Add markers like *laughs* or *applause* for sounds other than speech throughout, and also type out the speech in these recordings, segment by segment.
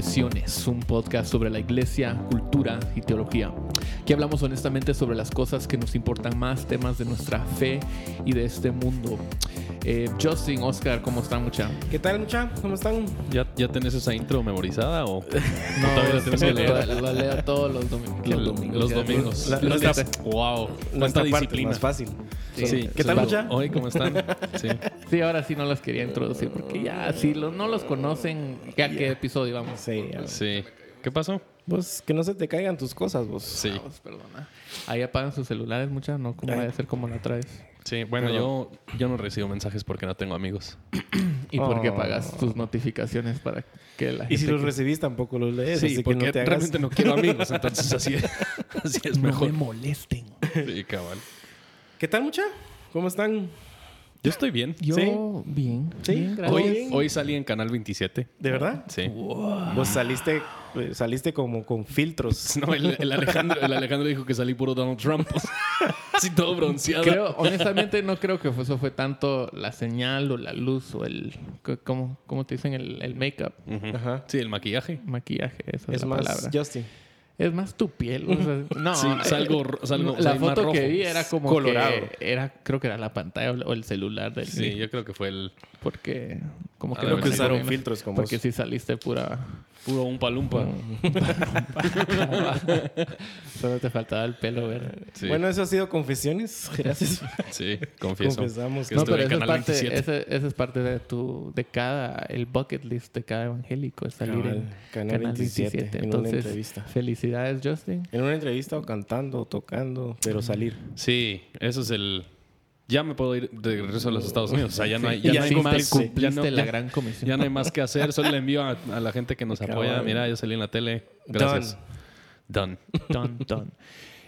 Confesiones, un podcast sobre la iglesia, cultura y teología. Aquí hablamos honestamente sobre las cosas que nos importan más, temas de nuestra fe y de este mundo. Eh, Justin, Oscar, ¿cómo están, mucha? ¿Qué tal, mucha? ¿Cómo están? ¿Ya, ¿Ya tenés esa intro memorizada o *laughs* No, todavía la tienes que leer? La, la leo todos los domingos. *laughs* Los domingos. Los domingos. La- Los nuestra- wow. Nuestra Cuánta parte disciplina. más fácil. Sí. ¿Qué tal, mucha? Hoy, ¿cómo están? Sí. *laughs* Sí, ahora sí no las quería introducir porque ya, si lo- no los conocen, ¿a qué episodio vamos? Sí, ya. sí. ¿Qué pasó? Vos, que no se te caigan tus cosas, vos. Sí. Vamos, perdona. Ahí apagan sus celulares, muchas, no como Ay. vaya a ser como la otra vez. Sí, bueno, yo, yo no recibo mensajes porque no tengo amigos. *clears throat* ¿Y por qué Oh. pagas tus notificaciones para que la gente Y si los que- recibís, tampoco los lees. así Sí, que porque no te hagas- realmente no quiero amigos, *laughs* entonces así, así es no mejor. me molesten? Sí, cabal. ¿Qué tal, mucha? ¿Cómo están? Yo estoy bien. Yo ¿Sí? bien, Sí. bien, gracias. Hoy, hoy salí en Canal 27. ¿De verdad? Sí. Vos saliste, eh, saliste como con filtros. *laughs* No, el, el Alejandro, el Alejandro dijo que salí puro Donald Trump. *laughs* Así todo bronceado. Creo, honestamente, no creo que eso fue tanto la señal o la luz o el, ¿cómo, cómo te dicen? El, el make-up. Ajá. Sí, el maquillaje. maquillaje, esa es, Es la más, palabra. Justin. Es más tu piel. o sea, *laughs* no, Sí, eh, salgo salgo- la más foto que vi era como Colorado. que era, creo que era la pantalla o el celular del Sí, yo creo que fue el porque como que Creo no usaron filtros como porque si saliste pura puro un palumpa. solo te faltaba el pelo verde Sí, Bueno, eso ha sido confesiones. Gracias. sí, confieso. Confesamos. que no pero en esa es, Canal parte, 27. ese, ese es parte de tu de cada el bucket list de cada evangélico es salir Cabal, en Canal 27, en una entonces entrevista. felicidades Justin En una entrevista o cantando o tocando, pero salir. Sí, eso es el. Ya me puedo ir de regreso a los Estados Unidos. O sea, ya no hay, ya no hay más Ya no, la ya- gran comisión ya no hay más que hacer. Solo le envío a, a la gente que nos apoya. Mira, yo salí en la tele. Gracias. Done. Ton, ton.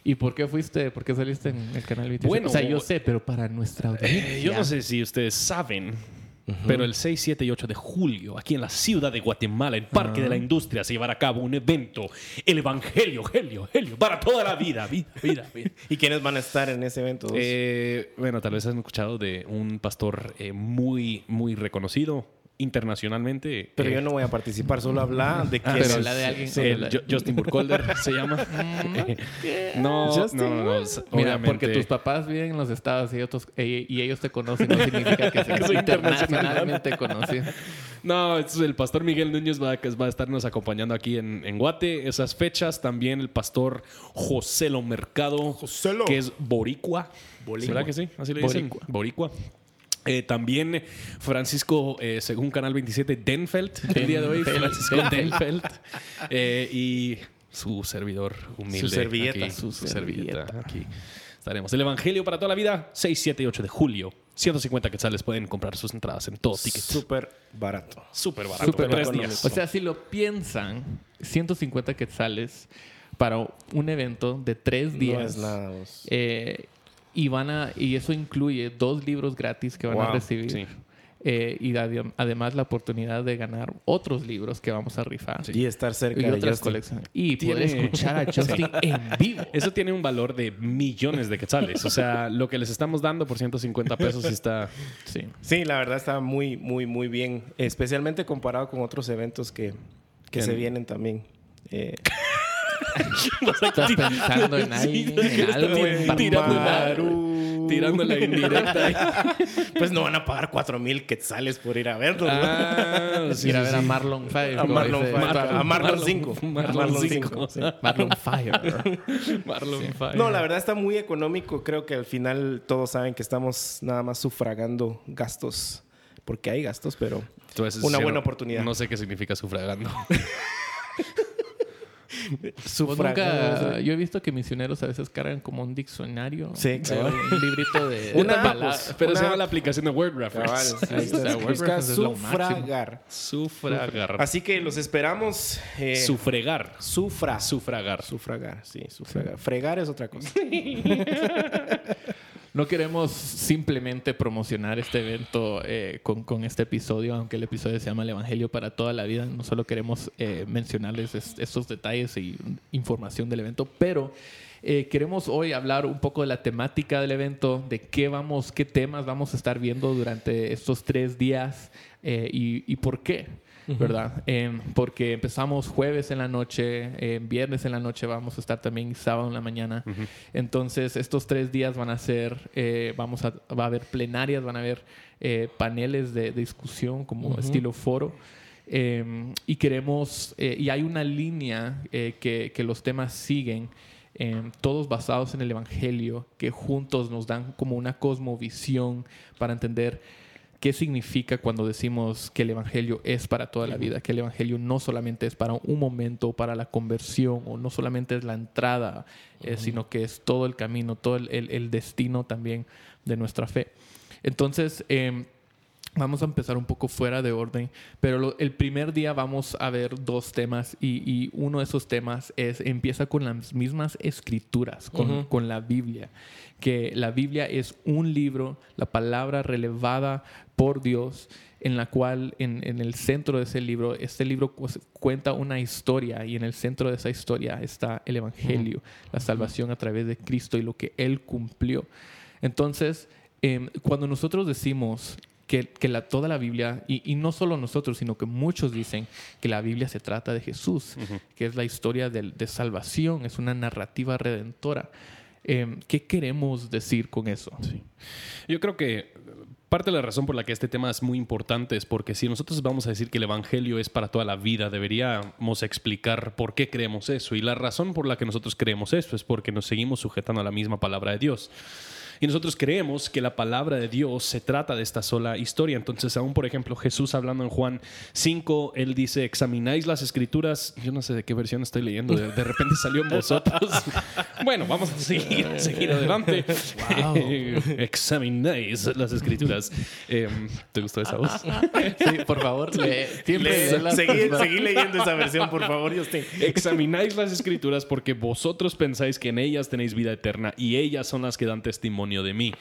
¿Y por qué fuiste? ¿Por qué saliste en el canal 27? Bueno, o sea, yo sé, pero para nuestra audiencia. Eh, yo no sé si ustedes saben, pero el 6, 7 y 8 de julio, aquí en la ciudad de Guatemala, en Parque de la Industria, se llevará a cabo un evento, el Evangelio, Helio, Helio, para toda la vida, vida, vida. vida. *laughs* ¿Y quiénes van a estar en ese evento? Eh, bueno, tal vez han escuchado de un pastor eh, muy, muy reconocido internacionalmente. pero eh, yo no voy a participar, solo habla *laughs* de Ah, quién pero es. habla de alguien. Sí, el Ju- Justin Burkholder *laughs* se llama. Eh, *laughs* no, Justin. no, no, no, s- Mira, obviamente- porque tus papás viven en los estados y, otros, e- y ellos te conocen, no significa que seas internacionalmente conocido. No, es el pastor Miguel Núñez va, a- va a estarnos acompañando aquí en, en Guate. Esas fechas también el pastor Joselo Mercado, Joselo. que es boricua. Boricua. ¿Será que sí? Así le dicen. Boricua. Boricua. Eh, también Francisco, eh, según Canal 27, Denfeld, el día de hoy. Francisco Denfeld. Eh, y su servidor humilde. Su servilleta. aquí, Su su servilleta. servilleta. Aquí estaremos. El Evangelio para toda la vida, 6, 7 y 8 de julio. 150 quetzales pueden comprar sus entradas en todo ticket. Súper barato. Súper barato. Súper tres días. O sea, si lo piensan, 150 quetzales para un evento de tres días. No es nada. Y van a y eso incluye dos libros gratis que van a recibir sí. Eh, y ade- además la oportunidad de ganar otros libros que vamos a rifar Y estar cerca y de otras Justin. colecciones y Tiene- poder escuchar a *laughs* Justin en vivo Eso tiene un valor de millones de quetzales. O sea, lo que les estamos dando por 150 pesos está. sí Sí, la verdad está muy, muy, muy bien. Especialmente comparado con otros eventos que, que se vienen también. Eh, *laughs* *laughs* estás pensando en alguien en algo en Tirando la indirecta. *laughs* Pues no van a pagar cuatro mil quetzales por ir a verlo. ¿no? Ah, *laughs* sí, ir a sí, ver a sí. Marlon Fire A Marlon Fire. A Marlon Marlon- 5. Marlon cinco. Marlon Fire Marlon Fire. No, la verdad está muy económico. Creo que al final todos saben que estamos nada más sufragando gastos. Porque hay gastos, pero Entonces, una buena oportunidad. No sé qué significa sufragando. Sufragando. nunca, yo he visto que misioneros a veces cargan como un diccionario Sí, o sea, cabal. un librito de *laughs* Una pues, Pero se llama la aplicación de Word Reference. Cabal, ahí O sea, está. Word Reference sufragar. Sufragar. Así que los esperamos. eh, Sufregar. sufra. Sufragar. Sufragar, sí, sufragar. Fregar es otra cosa. *laughs* No queremos simplemente promocionar este evento eh, con, con este episodio, aunque el episodio se llama El Evangelio para toda la vida. No solo queremos eh, mencionarles es- estos detalles y información del evento, pero eh, queremos hoy hablar un poco de la temática del evento, de qué vamos, qué temas vamos a estar viendo durante estos tres días eh, y por qué. ¿Verdad? Em, porque empezamos jueves en la noche, em, viernes en la noche vamos a estar también sábado en la mañana. Entonces, estos tres días van a ser, eh, vamos a, va a haber plenarias, van a haber eh, paneles de, discusión como estilo foro. Em, y queremos, eh, y hay una línea que, que los temas siguen. todos basados en el Evangelio, que juntos nos dan como una cosmovisión para entender qué significa cuando decimos que el Evangelio es para toda la vida, que el Evangelio no solamente es para un momento, para la conversión, o no solamente es la entrada, eh, sino que es todo el camino, todo el, destino también de nuestra fe. Entonces, em, Vamos a empezar un poco fuera de orden, pero el primer día vamos a ver dos temas y, uno de esos temas es empieza con las mismas escrituras, con, con, la Biblia, que la Biblia es un libro, la palabra relevada por Dios, en la cual en, en el centro de ese libro, este libro cuenta una historia y en el centro de esa historia está el Evangelio, la salvación a través de Cristo y lo que Él cumplió. Entonces, em, cuando nosotros decimos que, la, toda la Biblia, y, no solo nosotros, sino que muchos dicen que la Biblia se trata de Jesús, que es la historia de, salvación, es una narrativa redentora. Em, ¿Qué queremos decir con eso? Yo creo que parte de la razón por la que este tema es muy importante es porque si nosotros vamos a decir que el Evangelio es para toda la vida, deberíamos explicar por qué creemos eso. Y la razón por la que nosotros creemos eso es porque nos seguimos sujetando a la misma palabra de Dios. Y nosotros creemos que la palabra de Dios se trata de esta sola historia. Entonces, aún por ejemplo, Jesús hablando en Juan 5, él dice, examináis las escrituras. Yo no sé de qué versión estoy leyendo. De, repente salió en vosotros. *laughs* bueno, vamos a seguir, seguir adelante. examináis las escrituras. Em, ¿Te gustó esa voz? sí, por favor. seguí, leyendo esa versión, por favor, Examináis las escrituras porque vosotros pensáis que en ellas tenéis vida eterna y ellas son las que dan testimonio de mí.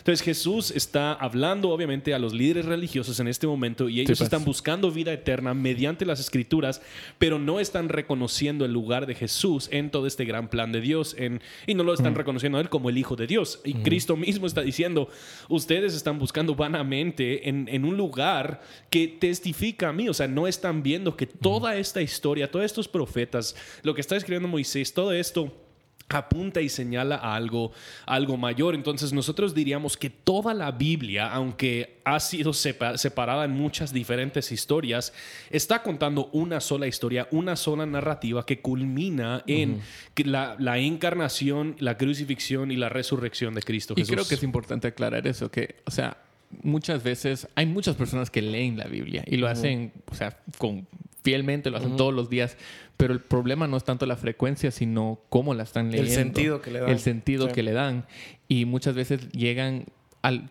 Entonces Jesús está hablando obviamente a los líderes religiosos en este momento y ellos pues. están buscando vida eterna mediante las escrituras, pero no están reconociendo el lugar de Jesús en todo este gran plan de Dios en, y no lo están reconociendo a Él como el Hijo de Dios. Y Cristo mismo está diciendo, ustedes están buscando vanamente en, en, un lugar que testifica a mí, o sea, no están viendo que toda esta historia, todos estos profetas, lo que está escribiendo Moisés, todo esto apunta y señala a algo, algo mayor. Entonces nosotros diríamos que toda la Biblia, aunque ha sido separada en muchas diferentes historias, está contando una sola historia, una sola narrativa que culmina en la, la, encarnación, la crucifixión y la resurrección de Cristo Jesús. Y creo que es importante aclarar eso, que, o sea, muchas veces hay muchas personas que leen la Biblia y lo hacen, o sea, con fielmente, lo hacen todos los días, pero el problema no es tanto la frecuencia, sino cómo la están leyendo. El sentido que le dan. El sentido que le dan. Y muchas veces llegan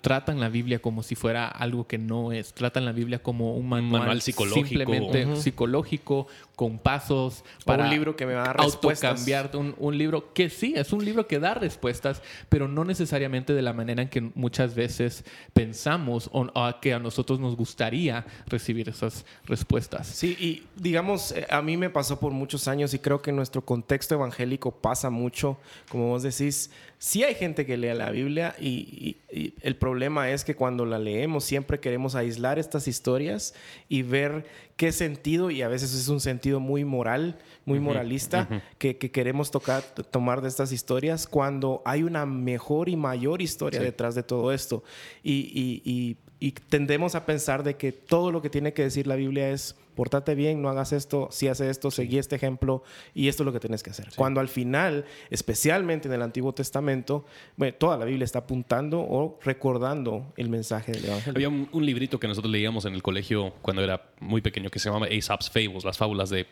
tratan la Biblia como si fuera algo que no es. Tratan la Biblia como un manual, psicológico. Simplemente psicológico, con pasos para un libro que me va a dar respuestas. Un, un, libro que sí, es un libro que da respuestas, pero no necesariamente de la manera en que muchas veces pensamos o, que a nosotros nos gustaría recibir esas respuestas. Sí, y digamos, eh, a mí me pasó por muchos años y creo que en nuestro contexto evangélico pasa mucho, como vos decís, sí hay gente que lee la Biblia y, el problema es que cuando la leemos siempre queremos aislar estas historias y ver qué sentido, y a veces es un sentido muy moral, muy moralista, que, queremos tocar, tomar de estas historias cuando hay una mejor y mayor historia detrás de todo esto. y, y tendemos a pensar de que todo lo que tiene que decir la Biblia es portate bien, no hagas esto, si haces esto, seguí este ejemplo y esto es lo que tienes que hacer. Cuando al final, especialmente en el Antiguo Testamento, bueno, toda la Biblia está apuntando o recordando el mensaje del Evangelio. Había un, librito que nosotros leíamos en el colegio cuando era muy pequeño que se llamaba Aesop's Fables, las fábulas de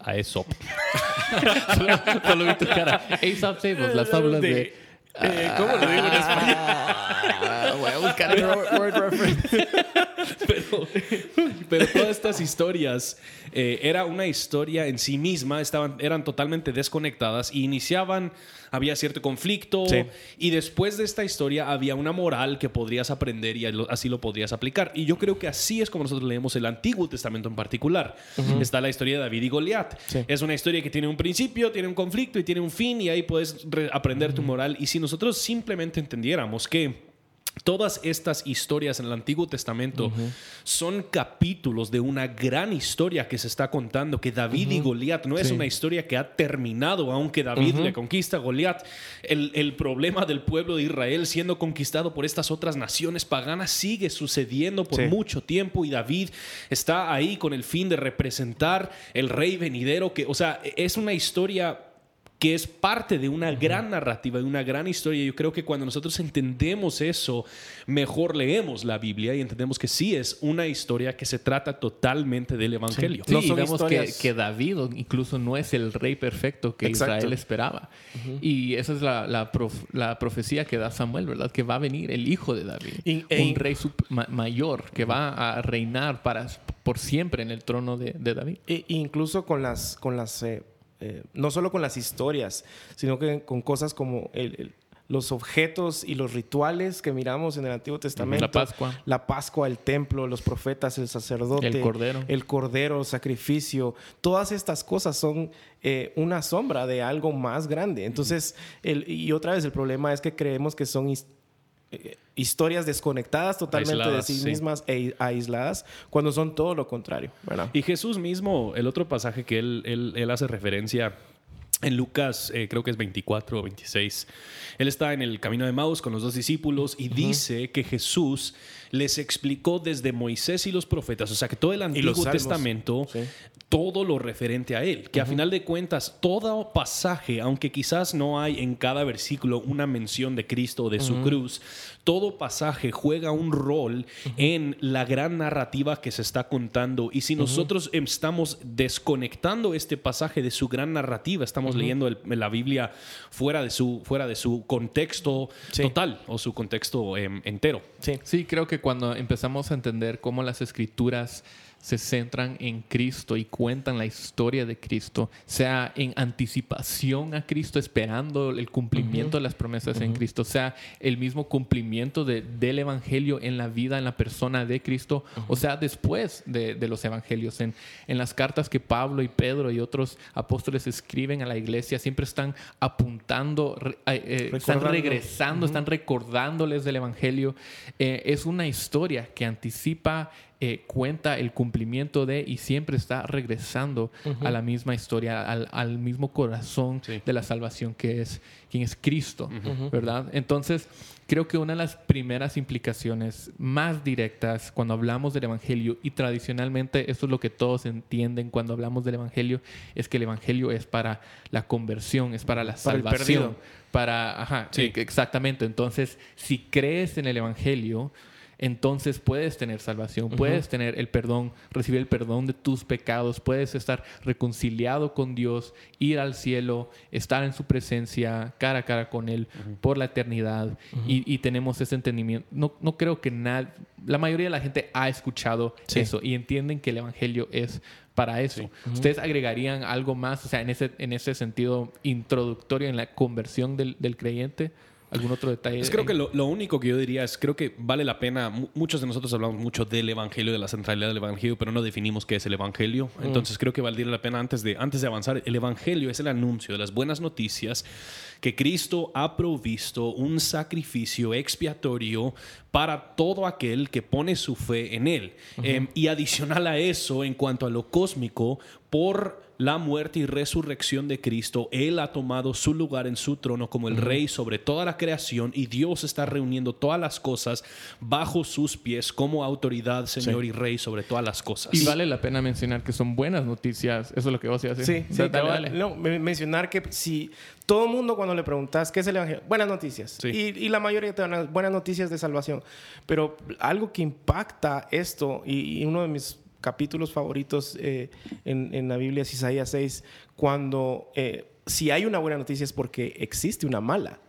Aesop. *laughs* *laughs* solo, vi tu cara. Aesop's Fables, las fábulas de eh, ¿Cómo lo digo en español? Ah, voy a buscar el word reference. *laughs* pero, pero todas estas historias eh, era una historia en sí misma, estaban, eran totalmente desconectadas y iniciaban, había cierto conflicto y después de esta historia había una moral que podrías aprender y así lo podrías aplicar. Y yo creo que así es como nosotros leemos el Antiguo Testamento en particular. Está la historia de David y Goliat. Es una historia que tiene un principio, tiene un conflicto y tiene un fin y ahí puedes aprender tu moral. Y si nosotros simplemente entendiéramos que Todas estas historias en el Antiguo Testamento son capítulos de una gran historia que se está contando, que David y Goliat no es una historia que ha terminado, aunque David le conquista a Goliat. El, el, problema del pueblo de Israel siendo conquistado por estas otras naciones paganas sigue sucediendo por mucho tiempo y David está ahí con el fin de representar el rey venidero, que, o sea, es una historia que es parte de una gran narrativa, de una gran historia. Yo creo que cuando nosotros entendemos eso, mejor leemos la Biblia y entendemos que sí es una historia que se trata totalmente del Evangelio. Sí, no vemos que, David incluso no es el rey perfecto que Israel esperaba. Y esa es la, la, profecía que da Samuel, ¿verdad? Que va a venir el hijo de David, un rey mayor que va a reinar para, por siempre en el trono de, David. E incluso con las, con las eh, eh, no solo con las historias, sino que con cosas como los objetos y los rituales que miramos en el Antiguo Testamento. La Pascua. La Pascua, el templo, los profetas, el sacerdote. El cordero. El cordero, sacrificio. Todas estas cosas son eh, una sombra de algo más grande. Entonces, y otra vez el problema es que creemos que son eh, historias desconectadas totalmente de sí, mismas e aisladas, cuando son todo lo contrario. Y Jesús mismo, el otro pasaje que él, él, hace referencia en Lucas, eh, creo que es 24 o 26, él está en el camino de Maus con los dos discípulos y dice que Jesús les explicó desde Moisés y los profetas, o sea que todo el Antiguo Testamento, todo lo referente a él, que a final de cuentas todo pasaje, aunque quizás no hay en cada versículo una mención de Cristo o de su cruz, todo pasaje juega un rol en la gran narrativa que se está contando. Y si nosotros estamos desconectando este pasaje de su gran narrativa, estamos leyendo la Biblia fuera de su, fuera de su contexto total o su contexto em, entero. Sí. sí, creo que cuando empezamos a entender cómo las escrituras se centran en Cristo y cuentan la historia de Cristo, sea en anticipación a Cristo, esperando el cumplimiento de las promesas en Cristo, sea el mismo cumplimiento del Evangelio en la vida, en la persona de Cristo, o sea, después de, los Evangelios. En, en, las cartas que Pablo y Pedro y otros apóstoles escriben a la iglesia, siempre están apuntando, eh, están regresando, están recordándoles del Evangelio. Eh, es una historia que anticipa eh, cuenta el cumplimiento de y siempre está regresando a la misma historia, al, mismo corazón de la salvación que es quien es Cristo, ¿verdad? Entonces, creo que una de las primeras implicaciones más directas cuando hablamos del Evangelio, y tradicionalmente esto es lo que todos entienden cuando hablamos del Evangelio, es que el Evangelio es para la conversión, es para la salvación. Para, ajá, exactamente. Entonces, si crees en el Evangelio, entonces puedes tener salvación, puedes tener el perdón, recibir el perdón de tus pecados, puedes estar reconciliado con Dios, ir al cielo, estar en su presencia, cara a cara con Él por la eternidad. y, tenemos ese entendimiento. No, no creo que nada, la mayoría de la gente ha escuchado eso y entienden que el Evangelio es para eso. ¿Ustedes agregarían algo más, o sea, en ese, en ese sentido introductorio en la conversión del, del creyente? ¿Algún otro detalle? Pues creo que lo, único que yo diría es, creo que vale la pena, muchos de nosotros hablamos mucho del Evangelio, de la centralidad del Evangelio, pero no definimos qué es el Evangelio. Mm. Entonces creo que valdría la pena antes de, antes de avanzar, el Evangelio es el anuncio de las buenas noticias que Cristo ha provisto un sacrificio expiatorio para todo aquel que pone su fe en Él. Em, y adicional a eso, en cuanto a lo cósmico, por la muerte y resurrección de Cristo, Él ha tomado su lugar en su trono como el rey sobre toda la creación y Dios está reuniendo todas las cosas bajo sus pies como autoridad, Señor y Rey sobre todas las cosas. Y vale la pena mencionar que son buenas noticias. Eso es lo que vos ibas a decir. Sí, No, mencionar que si todo el mundo cuando le preguntas qué es el Evangelio, buenas noticias. Y, y, la mayoría te dan buenas noticias de salvación. Pero algo que impacta esto, y uno de mis capítulos favoritos eh, en, la Biblia es Isaías 6, cuando eh, si hay una buena noticia es porque existe una mala.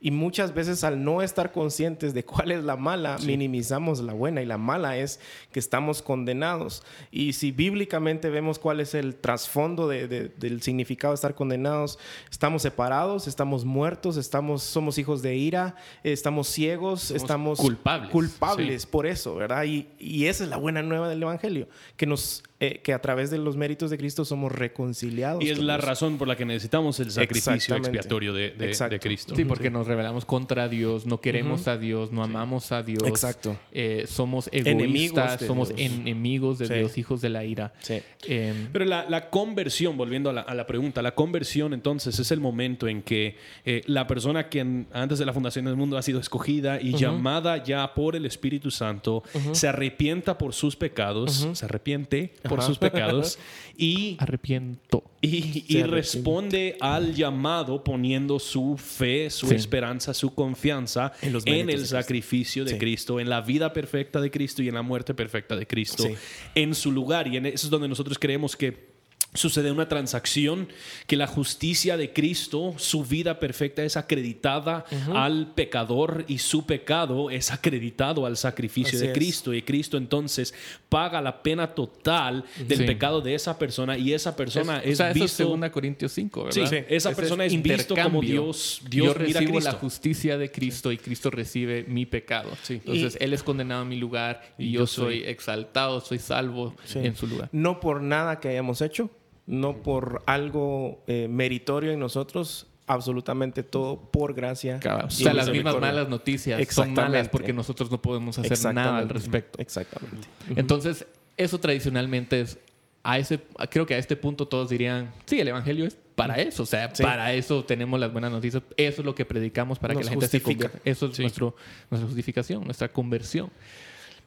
Y muchas veces al no estar conscientes de cuál es la mala, minimizamos la buena. Y la mala es que estamos condenados. Y si bíblicamente vemos cuál es el trasfondo del significado de estar condenados, estamos separados, estamos muertos, estamos, somos hijos de ira, estamos ciegos, estamos culpables. Culpables por eso, ¿verdad? Y, y esa es la buena nueva del Evangelio, que nos eh, que a través de los méritos de Cristo somos reconciliados. Y es la Dios. razón por la que necesitamos el sacrificio expiatorio de, de- Exacto. de Cristo. Sí, porque nos rebelamos contra Dios, no queremos a Dios, no amamos a Dios. Exacto. Eh, somos Enemigos egoístas, de somos Dios. enemigos de Sí. Dios, hijos de la ira. Sí. Eh, Pero la, la conversión, volviendo a la, a la pregunta, la conversión entonces es el momento en que eh, la persona que en- antes de la fundación del mundo ha sido escogida y llamada ya por el Espíritu Santo, se arrepienta por sus pecados, se arrepiente por sus pecados y arrepiento. Y, responde al llamado poniendo su fe, su Sí. esperanza, su confianza En los el sacrificio de Sí. Cristo, en la vida perfecta de Cristo y en la muerte perfecta de Cristo, Sí. en su lugar. Y en eso es donde nosotros creemos que sucede una transacción, que la justicia de Cristo, su vida perfecta es acreditada al pecador y su pecado es acreditado al sacrificio Así de es. Cristo. Y Cristo entonces paga la pena total del Sí. pecado de esa persona y esa persona Es- es, o sea, eso es visto 2 Corintios 5, Sí, ¿verdad? esa Ese persona es visto como intercambio. Dios- Dios Yo mira a recibo Cristo. la justicia de Cristo y Cristo recibe mi pecado. Entonces, Él es condenado en mi lugar y, yo, yo soy, soy- exaltado, soy salvo Sí. en su lugar. No por nada que hayamos hecho, no por algo eh, meritorio en nosotros, absolutamente todo por gracia. O sea, las mismas malas noticias son malas porque nosotros no podemos hacer nada al respecto. Exactamente. Entonces, eso tradicionalmente es a ese, creo que a este punto todos dirían, sí, el evangelio es para eso, o sea, Sí. para eso tenemos las buenas noticias, eso es lo que predicamos para Nos que la gente se justifica. convierta. Eso es nuestro, nuestra justificación, nuestra conversión.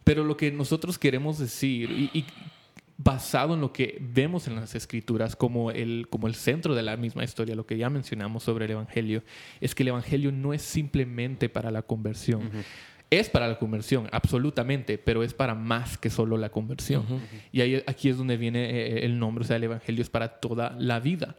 Pero lo que nosotros queremos decir, y, y basado en lo que vemos en las escrituras como el, como el centro de la misma historia, lo que ya mencionamos sobre el Evangelio, es que el Evangelio no es simplemente para la conversión. Es para la conversión, absolutamente, pero es para más que solo la conversión. Y ahí, aquí es donde viene eh, el nombre, o sea, el Evangelio es para toda la vida.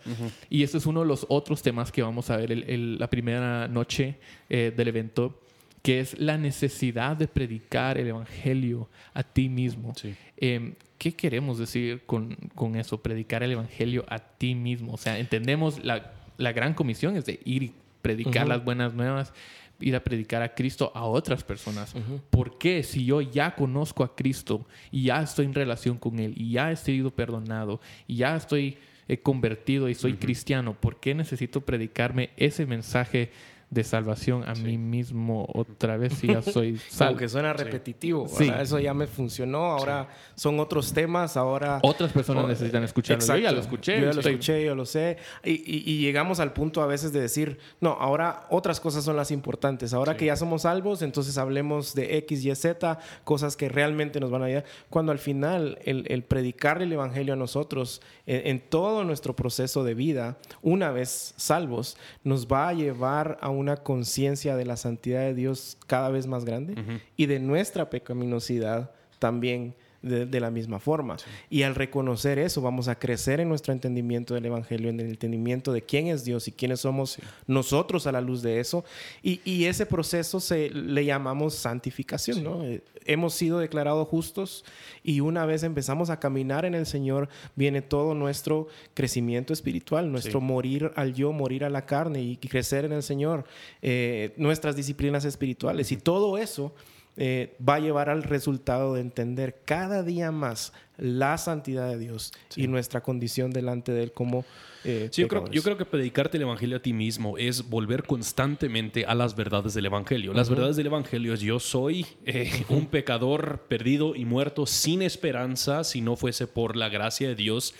Y ese es uno de los otros temas que vamos a ver el- el- la primera noche eh, del evento, que es la necesidad de predicar el Evangelio a ti mismo. Sí. Eh, ¿Qué queremos decir con, con eso? Predicar el Evangelio a ti mismo. O sea, entendemos la, la gran comisión es de ir y predicar las buenas nuevas, ir a predicar a Cristo a otras personas. ¿Por qué? Si yo ya conozco a Cristo y ya estoy en relación con Él y ya he sido perdonado y ya estoy eh, convertido y soy cristiano, ¿por qué necesito predicarme ese mensaje de salvación a mí mismo otra vez si ya soy *laughs* Como salvo? que suena repetitivo. Sí. ¿verdad? Eso ya me funcionó. Ahora son otros temas. Ahora Otras personas Oh, necesitan escucarlo. Yo ya Exacto. lo escuché. Yo ya lo estoy- escuché, yo lo sé. Y, y- y llegamos al punto a veces de decir, no, ahora otras cosas son las importantes. Ahora que ya somos salvos, entonces hablemos de X, Y, Z, cosas que realmente nos van a ayudar. Cuando al final el, el predicar el Evangelio a nosotros en, en todo nuestro proceso de vida, una vez salvos, nos va a llevar a una conciencia de la santidad de Dios cada vez más grande y de nuestra pecaminosidad también de, de la misma forma. Y al reconocer eso, vamos a crecer en nuestro entendimiento del Evangelio, en el entendimiento de quién es Dios y quiénes somos nosotros a la luz de eso. Y, y ese proceso se le llamamos santificación, ¿no? Eh, Hemos sido declarados justos y una vez empezamos a caminar en el Señor, viene todo nuestro crecimiento espiritual, nuestro morir al yo, morir a la carne y crecer en el Señor, eh, nuestras disciplinas espirituales. Y todo eso eh, va a llevar al resultado de entender cada día más la santidad de Dios y nuestra condición delante de Él como eh, Sí, yo, creo, yo creo que predicarte el Evangelio a ti mismo es volver constantemente a las verdades del Evangelio. Las verdades del Evangelio es yo soy eh, un pecador perdido y muerto sin esperanza si no fuese por la gracia de Dios.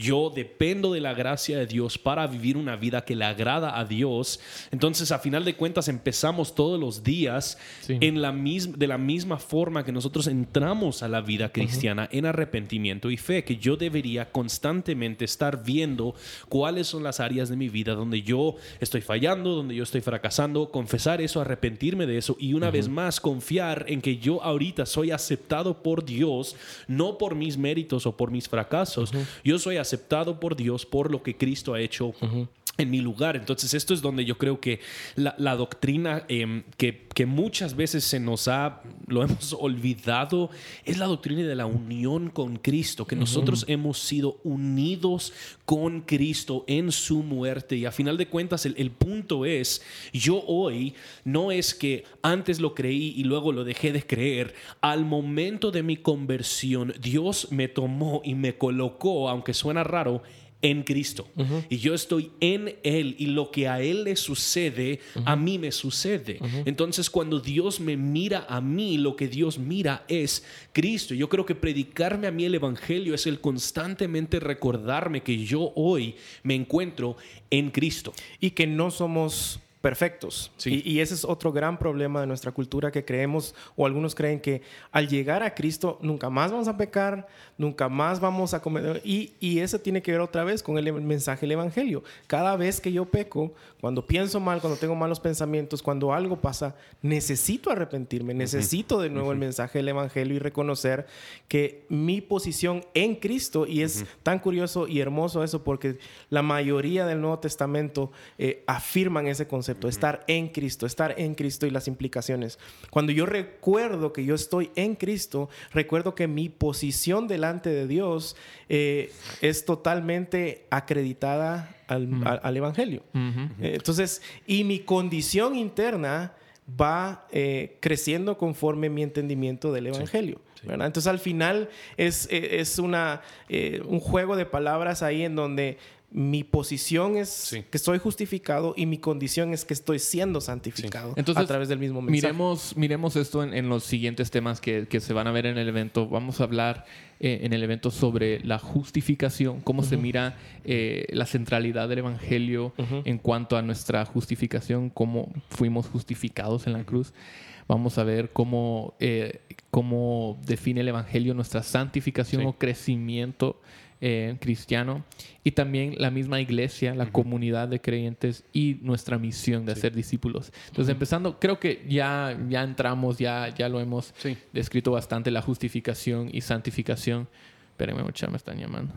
Yo dependo de la gracia de Dios para vivir una vida que le agrada a Dios. Entonces, a final de cuentas, empezamos todos los días Sí. en la misma, de la misma forma que nosotros entramos a la vida cristiana en arrepentimiento y fe, que yo debería constantemente estar viendo cuáles son las áreas de mi vida donde yo estoy fallando, donde yo estoy fracasando, confesar eso, arrepentirme de eso y una vez más confiar en que yo ahorita soy aceptado por Dios, no por mis méritos o por mis fracasos. Yo soy aceptado por Dios por lo que Cristo ha hecho en mi lugar. Entonces, esto es donde yo creo que la, la doctrina em, que, que, muchas veces se nos ha, lo *laughs* hemos olvidado, es la doctrina de la unión con Cristo, que nosotros hemos sido unidos con Cristo en su muerte. Y a final de cuentas, el, el punto es, yo hoy no es que antes lo creí y luego lo dejé de creer. Al momento de mi conversión, Dios me tomó y me colocó, aunque suena raro, en Cristo. Y yo estoy en Él y lo que a Él le sucede, a mí me sucede. Entonces cuando Dios me mira a mí, lo que Dios mira es Cristo. Yo creo que predicarme a mí el Evangelio es el constantemente recordarme que yo hoy me encuentro en Cristo. Y que no somos perfectos. Sí. Y, y, ese es otro gran problema de nuestra cultura que creemos o algunos creen que al llegar a Cristo nunca más vamos a pecar, nunca más vamos a comer. Y, y eso tiene que ver otra vez con el mensaje del Evangelio. Cada vez que yo peco, cuando pienso mal, cuando tengo malos pensamientos, cuando algo pasa, necesito arrepentirme, necesito de nuevo uh -huh. el mensaje del Evangelio y reconocer que mi posición en Cristo, y es uh -huh. tan curioso y hermoso eso porque la mayoría del Nuevo Testamento eh, afirman ese concepto concepto, estar en Cristo, estar en Cristo y las implicaciones. Cuando yo recuerdo que yo estoy en Cristo, recuerdo que mi posición delante de Dios eh, es totalmente acreditada al, uh -huh. al, al Evangelio. Uh -huh. Entonces, y mi condición interna va eh, creciendo conforme mi entendimiento del Evangelio. Sí, sí. Entonces, al final es, es una, eh, un juego de palabras ahí en donde mi posición es sí. que estoy justificado y mi condición es que estoy siendo santificado sí. Entonces, a través del mismo mensaje. Miremos, miremos esto en, en los siguientes temas que, que, se van a ver en el evento. Vamos a hablar eh, en el evento sobre la justificación, cómo uh -huh. se mira eh, la centralidad del Evangelio uh -huh. en cuanto a nuestra justificación, cómo fuimos justificados en la cruz. Vamos a ver cómo, eh, cómo define el Evangelio nuestra santificación sí. o crecimiento eh, cristiano y también la misma iglesia, la uh -huh. comunidad de creyentes y nuestra misión de sí. hacer discípulos. Entonces, uh -huh. empezando, creo que ya, ya entramos, ya, ya lo hemos sí. descrito bastante, la justificación y santificación. Espérenme, mucha, me están llamando.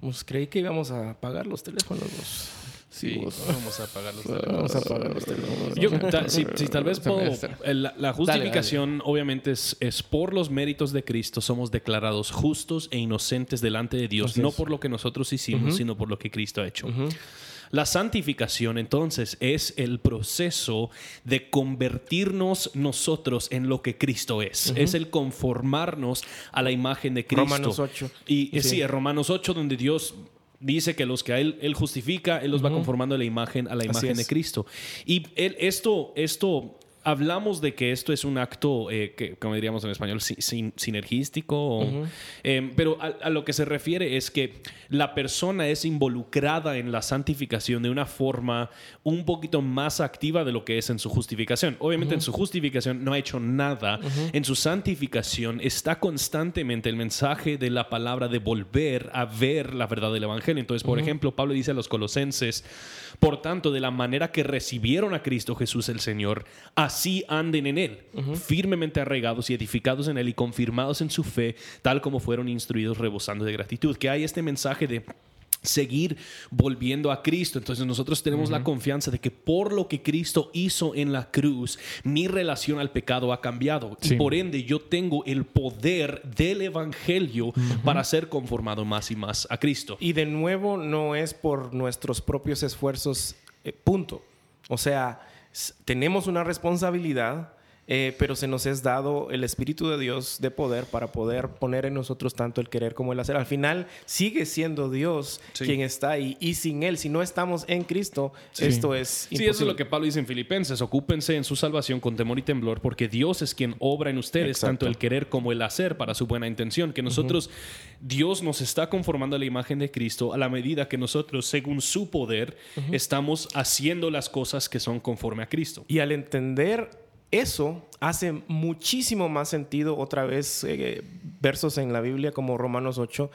Pues creí que íbamos a apagar los teléfonos. Sí, vamos a apagar los teléfonos. Vamos a apagar los teléfonos. Yo, ta, si, si, tal vez *laughs* puedo. La, la justificación, dale, dale. obviamente, es, es, por los méritos de Cristo. Somos declarados justos e inocentes delante de Dios. No por lo que nosotros hicimos, uh -huh. sino por lo que Cristo ha hecho. Uh -huh. La santificación entonces es el proceso de convertirnos nosotros en lo que Cristo es. Uh -huh. Es el conformarnos a la imagen de Cristo. Romanos 8. Y sí, sí Romanos 8 donde Dios dice que los que a él, él justifica, Él los uh -huh. va conformando a la imagen, a la imagen de Cristo. Y él, esto, esto hablamos de que esto es un acto, eh, que, como diríamos en español, sin, sinergístico, uh -huh. eh, pero a, a, lo que se refiere es que la persona es involucrada en la santificación de una forma un poquito más activa de lo que es en su justificación. Obviamente uh -huh. en su justificación no ha hecho nada, uh -huh. en su santificación está constantemente el mensaje de la palabra de volver a ver la verdad del Evangelio. Entonces, por ejemplo, Pablo dice a los colosenses, por tanto, de la manera que recibieron a Cristo Jesús el Señor, así anden en Él, uh -huh. firmemente arraigados y edificados en Él y confirmados en su fe, tal como fueron instruidos, rebosando de gratitud. Que hay este mensaje de seguir volviendo a Cristo. Entonces nosotros tenemos uh -huh. la confianza de que por lo que Cristo hizo en la cruz, mi relación al pecado ha cambiado. Sí. Y por ende yo tengo el poder del Evangelio uh -huh. para ser conformado más y más a Cristo. Y de nuevo no es por nuestros propios esfuerzos, eh, punto. O sea, tenemos una responsabilidad eh, pero se nos es dado el Espíritu de Dios de poder para poder poner en nosotros tanto el querer como el hacer. Al final sigue siendo Dios sí. quien está ahí y sin Él, si no estamos en Cristo, sí. esto es imposible. Sí, eso es lo que Pablo dice en Filipenses. Ocúpense en su salvación con temor y temblor porque Dios es quien obra en ustedes Exacto. tanto el querer como el hacer para su buena intención. Que nosotros, uh -huh. Dios nos está conformando a la imagen de Cristo a la medida que nosotros, según su poder, uh -huh. estamos haciendo las cosas que son conforme a Cristo. Y al entender eso hace muchísimo más sentido, otra vez, eh, versos en la Biblia como Romanos 8,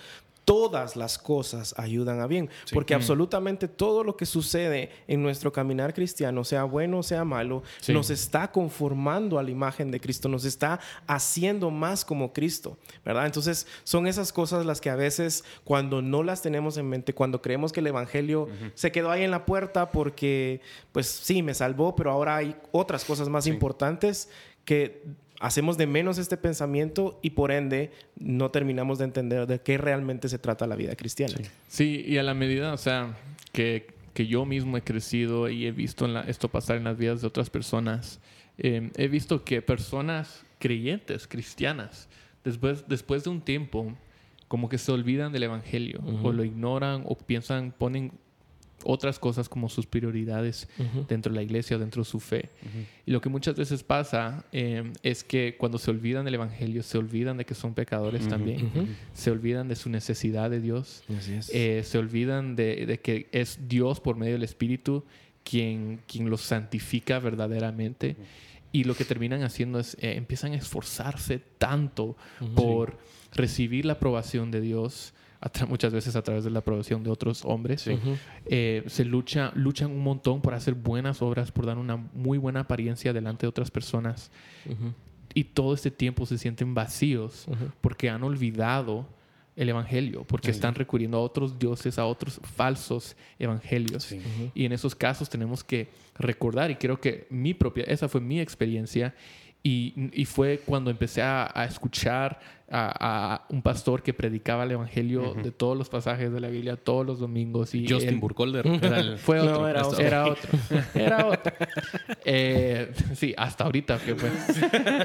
todas las cosas ayudan a bien. Porque absolutamente todo lo que sucede en nuestro caminar cristiano, sea bueno o sea malo, nos está conformando a la imagen de Cristo, nos está haciendo más como Cristo, ¿verdad? Entonces son esas cosas las que a veces cuando no las tenemos en mente, cuando creemos que el Evangelio se quedó ahí en la puerta porque, pues sí, me salvó, pero ahora hay otras cosas más importantes que hacemos de menos este pensamiento y por ende no terminamos de entender de qué realmente se trata la vida cristiana. Sí, y a la medida, o sea, que, que yo mismo he crecido y he visto esto pasar en las vidas de otras personas, eh, he visto que personas creyentes, cristianas, después, después de un tiempo, como que se olvidan del Evangelio o lo ignoran o piensan, ponen otras cosas como sus prioridades dentro de la iglesia, dentro de su fe. Y lo que muchas veces pasa eh, es que cuando se olvidan del Evangelio, se olvidan de que son pecadores también, se olvidan de su necesidad de Dios, eh, se olvidan de, que es Dios por medio del Espíritu quien, quien los santifica verdaderamente. Y lo que terminan haciendo es, eh, empiezan a esforzarse tanto por recibir la aprobación de Dios, muchas veces a través de la aprobación de otros hombres. Eh, se lucha, luchan un montón por hacer buenas obras, por dar una muy buena apariencia delante de otras personas. Y todo este tiempo se sienten vacíos porque han olvidado el evangelio, porque están recurriendo a otros dioses, a otros falsos evangelios. Y en esos casos tenemos que recordar, y creo que mi propia, esa fue mi experiencia, y, y fue cuando empecé a, a escuchar a, un pastor que predicaba el evangelio de todos los pasajes de la Biblia todos los domingos. Y Justin Burkholder. *laughs* Fue otro. era, otro. *laughs* era otro. Eh, sí, hasta ahorita que fue. *laughs*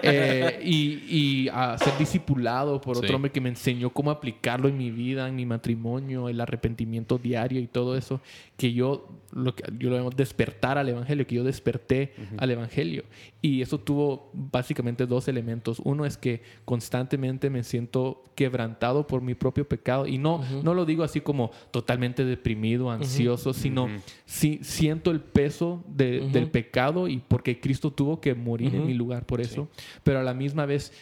Eh, y, a ser discipulado por otro hombre que me enseñó cómo aplicarlo en mi vida, en mi matrimonio, el arrepentimiento diario y todo eso. Que yo lo que yo lo llamo despertar al evangelio, que yo desperté al evangelio. Y eso tuvo básicamente dos elementos. Uno es que constantemente me siento quebrantado por mi propio pecado. Y no, no lo digo así como totalmente deprimido, ansioso, sino si, siento el peso del pecado y porque Cristo tuvo que morir en mi lugar por eso. Pero a la misma vez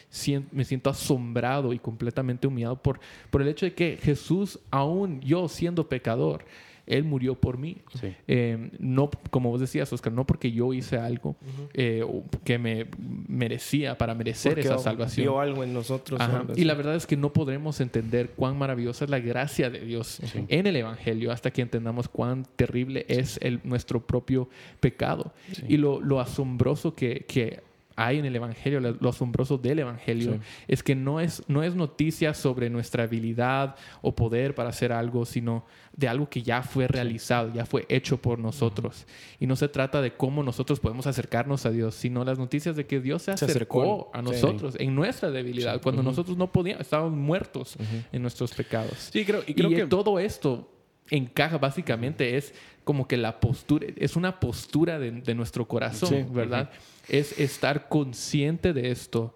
me siento asombrado y completamente humillado por, por el hecho de que Jesús, aún yo siendo pecador, él murió por mí. Eh, no, como vos decías, Oscar, no porque yo hice algo eh, que me merecía para merecer esa salvación. Vio algo en nosotros. Y la verdad es que no podremos entender cuán maravillosa es la gracia de Dios en el Evangelio hasta que entendamos cuán terrible es el, nuestro propio pecado. Y lo, lo asombroso que, que hay en el Evangelio, lo asombroso del Evangelio, es que no es, no es noticia sobre nuestra habilidad o poder para hacer algo, sino de algo que ya fue realizado, ya fue hecho por nosotros. Y no se trata de cómo nosotros podemos acercarnos a Dios, sino las noticias de que Dios se, acercó, a nosotros en nuestra debilidad, cuando nosotros no podíamos, estábamos muertos en nuestros pecados. Sí, creo, y creo que todo esto encaja básicamente es como que la postura, es una postura de, nuestro corazón, ¿verdad? Es estar consciente de esto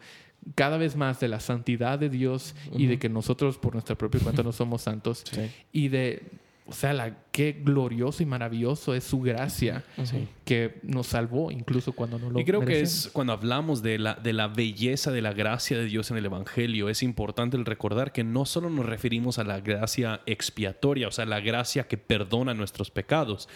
cada vez más de la santidad de Dios y de que nosotros por nuestra propia cuenta no somos santos y de o sea, la, qué glorioso y maravilloso es su gracia que nos salvó incluso cuando no lo Y creo que es cuando hablamos de la, de la belleza de la gracia de Dios en el Evangelio, es importante el recordar que no solo nos referimos a la gracia expiatoria, o sea, la gracia que perdona nuestros pecados,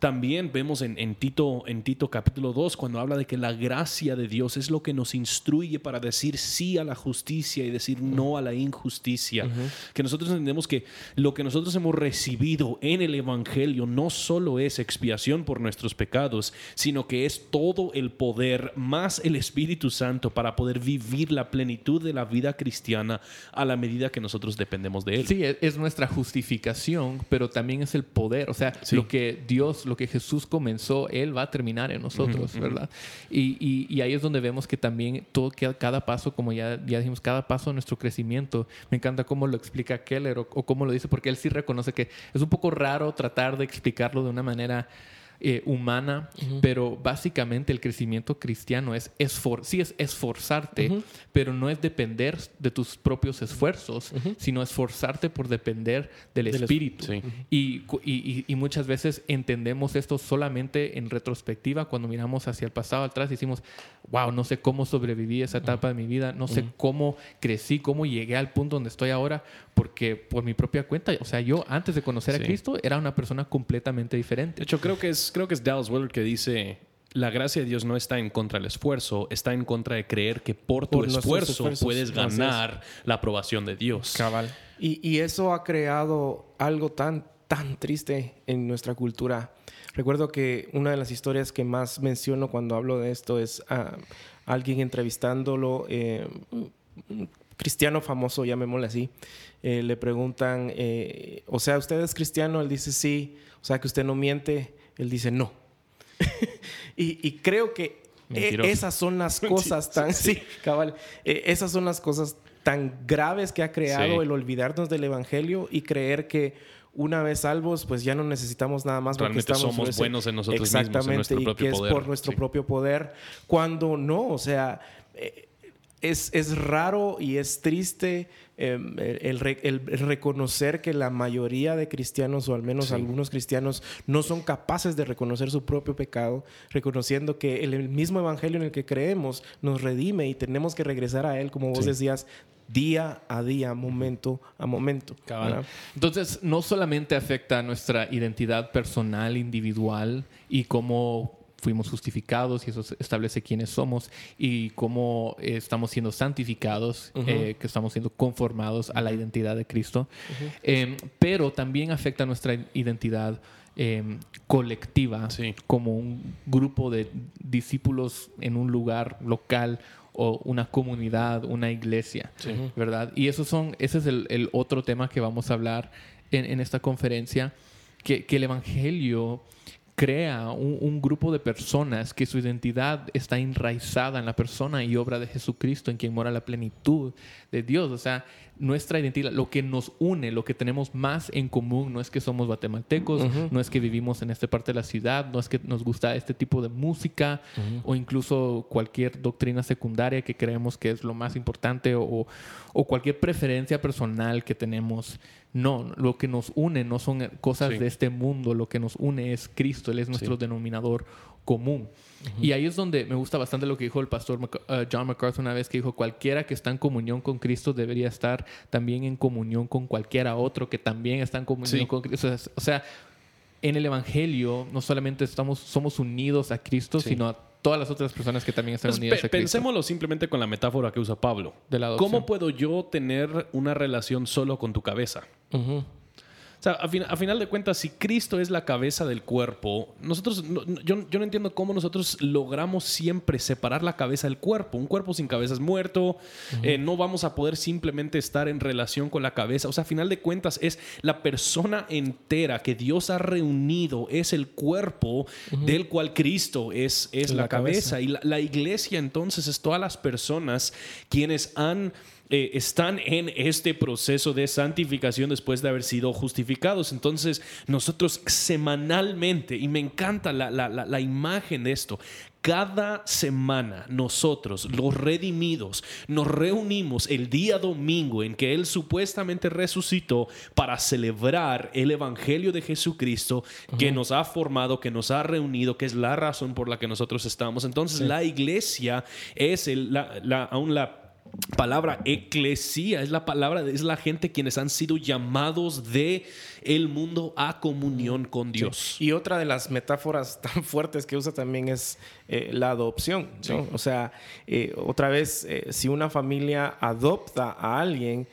también vemos en, Tito, en Tito capítulo 2 cuando habla de que la gracia de Dios es lo que nos instruye para decir sí a la justicia y decir no a la injusticia. Que nosotros entendemos que lo que nosotros hemos recibido en el Evangelio no solo es expiación por nuestros pecados, sino que es todo el poder más el Espíritu Santo para poder vivir la plenitud de la vida cristiana a la medida que nosotros dependemos de Él. Sí, es nuestra justificación, pero también es el poder. O sea, lo que Dios lo que Jesús comenzó, Él va a terminar en nosotros, ¿verdad? Y, y, ahí es donde vemos que también todo, cada paso, como ya, ya dijimos, cada paso de nuestro crecimiento, me encanta cómo lo explica Keller o, cómo lo dice, porque él sí reconoce que es un poco raro tratar de explicarlo de una manera eh, humana, pero básicamente el crecimiento cristiano es, esfor sí es esforzarte, pero no es depender de tus propios esfuerzos, sino esforzarte por depender del, Espíritu. Y, y, y, muchas veces entendemos esto solamente en retrospectiva, cuando miramos hacia el pasado atrás y decimos, wow, no sé cómo sobreviví esa etapa de mi vida, no sé cómo crecí, cómo llegué al punto donde estoy ahora, porque por mi propia cuenta, o sea, yo antes de conocer a Cristo era una persona completamente diferente. De hecho, creo que es, creo que es Dallas Willard que dice, la gracia de Dios no está en contra del esfuerzo, está en contra de creer que por tu esfuerzo puedes ganar la aprobación de Dios. Cabal. Y, y, eso ha creado algo tan, tan triste en nuestra cultura. Recuerdo que una de las historias que más menciono cuando hablo de esto es a alguien entrevistándolo, eh, cristiano famoso, llamémosle así, eh, le preguntan, eh, o sea, ¿usted es cristiano? Él dice sí, o sea, que usted no miente, él dice no. *laughs* y, creo que e, esas son las *laughs* cosas tan, sí, *laughs* cabal, e, esas son las cosas tan graves que ha creado el olvidarnos del Evangelio y creer que una vez salvos, pues ya no necesitamos nada más porque estamos somos buenos en nosotros exactamente, mismos, en y que es por nuestro propio poder, cuando no, o sea, eh, es, es, raro y es triste em, el, reconocer que la mayoría de cristianos, o al menos algunos cristianos, no son capaces de reconocer su propio pecado, reconociendo que el, mismo evangelio en el que creemos nos redime y tenemos que regresar a él, como vos decías, día a día, momento a momento. Entonces, no solamente afecta a nuestra identidad personal, individual y cómo fuimos justificados y eso establece quiénes somos y cómo eh, estamos siendo santificados, eh, que estamos siendo conformados a la identidad de Cristo, em, pero también afecta nuestra identidad em, colectiva como un grupo de discípulos en un lugar local o una comunidad, una iglesia, ¿verdad? Y esos son, ese es el, otro tema que vamos a hablar en, esta conferencia, que, que el Evangelio crea un, grupo de personas que su identidad está enraizada en la persona y obra de Jesucristo, en quien mora la plenitud de Dios. O sea, nuestra identidad, lo que nos une, lo que tenemos más en común, no es que somos guatemaltecos, no es que vivimos en esta parte de la ciudad, no es que nos gusta este tipo de música o incluso cualquier doctrina secundaria que creemos que es lo más importante o, o cualquier preferencia personal que tenemos. No, lo que nos une no son cosas de este mundo, lo que nos une es Cristo, Él es nuestro denominador común. Y ahí es donde me gusta bastante lo que dijo el pastor uh, John MacArthur una vez, que dijo, cualquiera que está en comunión con Cristo debería estar también en comunión con cualquiera otro que también está en comunión con Cristo. O sea, en el Evangelio no solamente estamos, somos unidos a Cristo, sino a todas las otras personas que también están unidas a Cristo. Pensémoslo simplemente con la metáfora que usa Pablo. De ¿Cómo puedo yo tener una relación solo con tu cabeza? O sea, a, final de cuentas, si Cristo es la cabeza del cuerpo, nosotros, yo, no entiendo cómo nosotros logramos siempre separar la cabeza del cuerpo. Un cuerpo sin cabeza es muerto, eh, no vamos a poder simplemente estar en relación con la cabeza. O sea, a final de cuentas, es la persona entera que Dios ha reunido, es el cuerpo del cual Cristo es, es la, cabeza. Y la iglesia entonces es todas las personas quienes han eh, están en este proceso de santificación después de haber sido justificados. Entonces, nosotros semanalmente, y me encanta la, la imagen de esto, cada semana nosotros, los redimidos, nos reunimos el día domingo en que Él supuestamente resucitó para celebrar el Evangelio de Jesucristo que nos ha formado, que nos ha reunido, que es la razón por la que nosotros estamos. Entonces la iglesia es la, aún la palabra eclesía es la palabra es la gente quienes han sido llamados de el mundo a comunión con Dios. Y otra de las metáforas *laughs* tan fuertes que usa también es eh, la adopción o sea eh, otra vez eh, si una familia adopta a alguien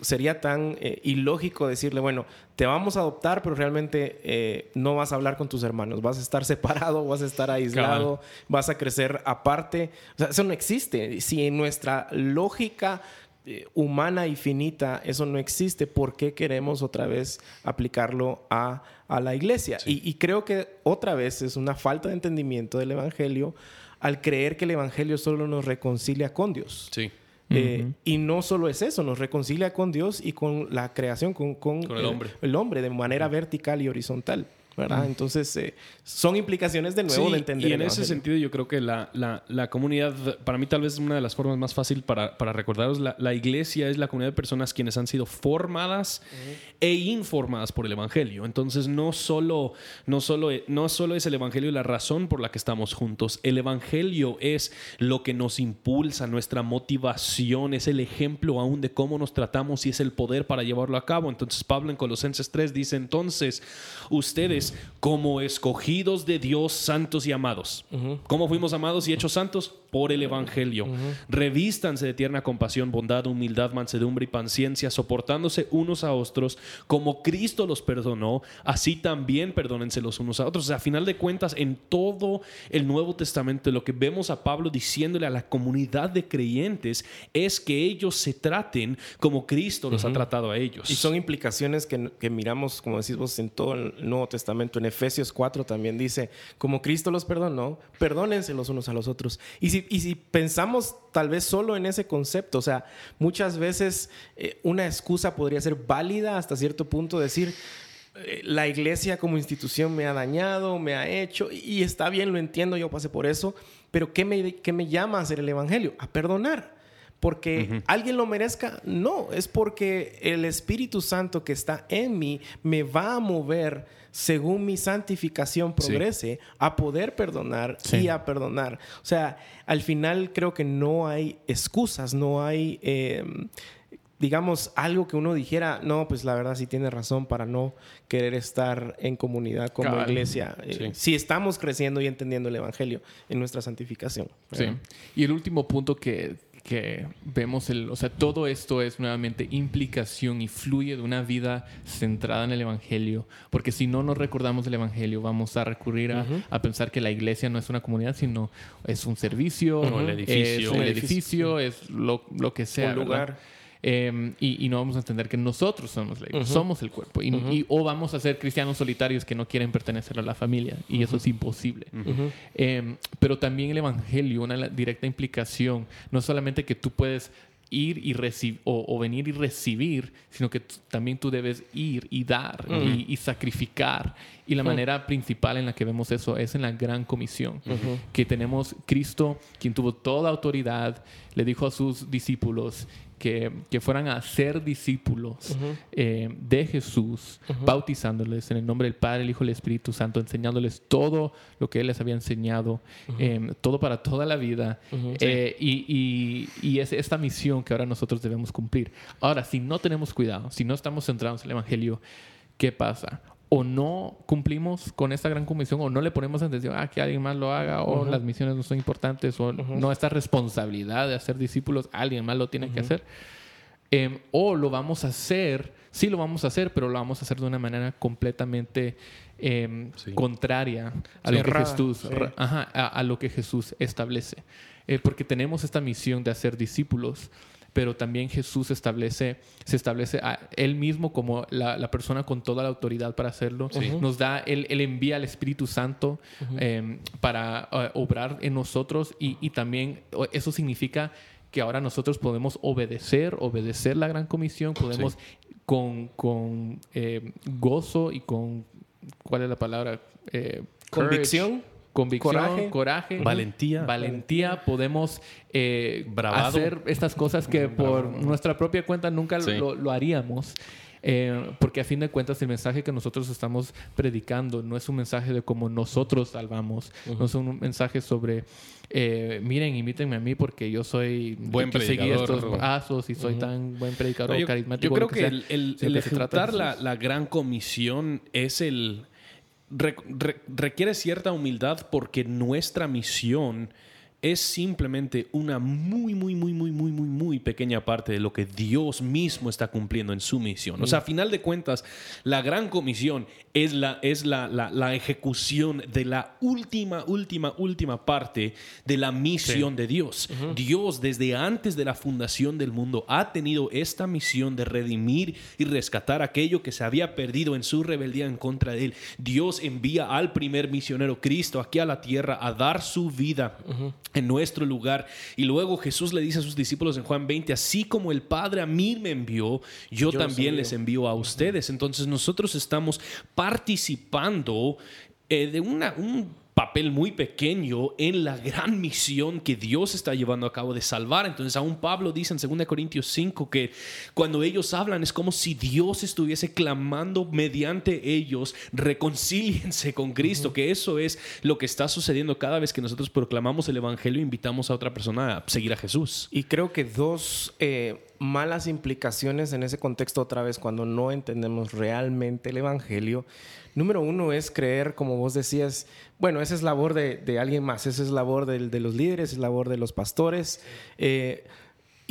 sería tan ilógico decirle, bueno, te vamos a adoptar, pero realmente eh, no vas a hablar con tus hermanos, vas a estar *laughs* separado, vas a estar aislado, vas a crecer aparte. O sea, eso no existe. Si en nuestra lógica eh, humana y finita eso no existe, ¿por qué queremos otra vez aplicarlo a, la iglesia? Y, y creo que otra vez es una falta de entendimiento del Evangelio al creer que el Evangelio solo nos reconcilia con Dios. Sí. Eh, y no solo es eso, nos reconcilia con Dios y con la creación, con, el, hombre. el hombre de manera vertical y horizontal. ¿Verdad? Entonces, eh, son implicaciones de nuevo Sí, de entender. Y en el ese sentido, yo creo que la, la- la comunidad, para mí, tal vez una de las formas más fácil para, para recordaros, la, la iglesia es la comunidad de personas quienes han sido formadas e informadas por el evangelio. Entonces, no solo, no, solo, no solo es el evangelio la razón por la que estamos juntos, el evangelio es lo que nos impulsa, nuestra motivación, es el ejemplo aún de cómo nos tratamos y es el poder para llevarlo a cabo. Entonces, Pablo en Colosenses 3 dice: Entonces, ustedes, como escogidos de Dios, santos y amados, ¿cómo fuimos amados y hechos santos? Por el evangelio. Revístanse de tierna compasión, bondad, humildad, mansedumbre y paciencia, soportándose unos a otros, como Cristo los perdonó, así también perdónense los unos a otros. O sea, a final de cuentas, en todo el Nuevo Testamento, lo que vemos a Pablo diciéndole a la comunidad de creyentes es que ellos se traten como Cristo los ha tratado a ellos. Y son implicaciones que, que miramos, como decís vos, en todo el Nuevo Testamento. En Efesios 4 también dice, como Cristo los perdonó, perdónense los unos a los otros. Y si, y si pensamos tal vez solo en ese concepto, o sea, muchas veces eh, una excusa podría ser válida hasta cierto punto, decir, eh, la iglesia como institución me ha dañado, me ha hecho, y está bien, lo entiendo, yo pasé por eso, pero ¿qué me, qué me llama a hacer el Evangelio? A perdonar. Porque alguien lo merezca, no, es porque el Espíritu Santo que está en mí me va a mover según mi santificación progrese a poder perdonar Sí. y a perdonar. O sea, al final creo que no hay excusas, no hay, eh, digamos, algo que uno dijera, no, pues la verdad sí tiene razón para no querer estar en comunidad como Cabal. iglesia. eh, Sí. Si estamos creciendo y entendiendo el Evangelio en nuestra santificación. Sí. Y el último punto que, que vemos, el, o sea, todo esto es nuevamente implicación y fluye de una vida centrada en el Evangelio, porque si no nos recordamos del Evangelio, vamos a recurrir a, a pensar que la iglesia no es una comunidad, sino es un servicio. El edificio. es el Un edificio, es lo, lo que sea. Un ¿verdad? Eh, y, y no vamos a entender que nosotros somos la iglesia, somos el cuerpo. Y, y- o vamos a ser cristianos solitarios que no quieren pertenecer a la familia. Y eso es imposible. Eh, pero también el Evangelio, una directa implicación, no solamente que tú puedes ir y recibir o, o venir y recibir, sino que también tú debes ir y dar y, y sacrificar. Y la manera principal en la que vemos eso es en la gran comisión, que tenemos Cristo, quien tuvo toda autoridad, le dijo a sus discípulos que, que fueran a ser discípulos eh, de Jesús, bautizándoles en el nombre del Padre, el Hijo y el Espíritu Santo, enseñándoles todo lo que Él les había enseñado, eh, todo para toda la vida. Eh, y y- y es esta misión que ahora nosotros debemos cumplir. Ahora, si no tenemos cuidado, si no estamos centrados en el Evangelio, ¿qué pasa? O no cumplimos con esta gran comisión, o no le ponemos atención a que alguien más lo haga, o las misiones no son importantes, o no esta responsabilidad de hacer discípulos, alguien más lo tiene que hacer. Em, o lo vamos a hacer, sí lo vamos a hacer, pero lo vamos a hacer de una manera completamente em, Sí. contraria a lo que Jesús, sí. ra- ajá, a, a lo que Jesús establece. Eh, porque tenemos esta misión de hacer discípulos, pero también Jesús establece, se establece a él mismo como la, la persona con toda la autoridad para hacerlo. Nos da, él, él envía al Espíritu Santo em, para eh, obrar en nosotros y, y también eso significa que ahora nosotros podemos obedecer, obedecer la gran comisión, podemos con, con eh, gozo y con, ¿cuál es la palabra? Eh, Convicción. Convicción, Coraje. coraje, Valentía. valentía, podemos eh, Bravado. hacer estas cosas que por nuestra propia cuenta nunca Sí. lo, lo haríamos. Eh, porque a fin de cuentas el mensaje que nosotros estamos predicando no es un mensaje de cómo nosotros salvamos, no es un mensaje sobre, eh, miren, imítenme a mí porque yo soy Buen que seguí predicador, estos pasos y soy tan buen predicador No, yo, carismático. yo creo que, sea, el, el- el que se trata de ejecutar la, la gran comisión es el... re- re- requiere cierta humildad porque nuestra misión es simplemente una muy, muy, muy, muy, muy, muy, muy pequeña parte de lo que Dios mismo está cumpliendo en su misión. O sea, a final de cuentas, la gran comisión es la, es la, la- la ejecución de la última, última, última parte de la misión de Dios. Dios, desde antes de la fundación del mundo, ha tenido esta misión de redimir y rescatar aquello que se había perdido en su rebeldía en contra de él. Dios envía al primer misionero, Cristo, aquí a la tierra a dar su vida en nuestro lugar. Y luego Jesús le dice a sus discípulos en Juan 20, así como el Padre a mí me envió, yo, también les envío a ustedes. Entonces nosotros estamos participando eh, de una, un papel muy pequeño en la gran misión que Dios está llevando a cabo de salvar. Entonces aún Pablo dice en 2 Corintios 5 que cuando ellos hablan es como si Dios estuviese clamando mediante ellos, reconcíliense con Cristo, que eso es lo que está sucediendo cada vez que nosotros proclamamos el Evangelio e invitamos a otra persona a seguir a Jesús. Y creo que dos... Eh, malas implicaciones en ese contexto otra vez cuando no entendemos realmente el Evangelio. Número uno es creer, como vos decías, bueno, esa es labor de, alguien más, esa es labor de, de los líderes, es labor de los pastores. Eh,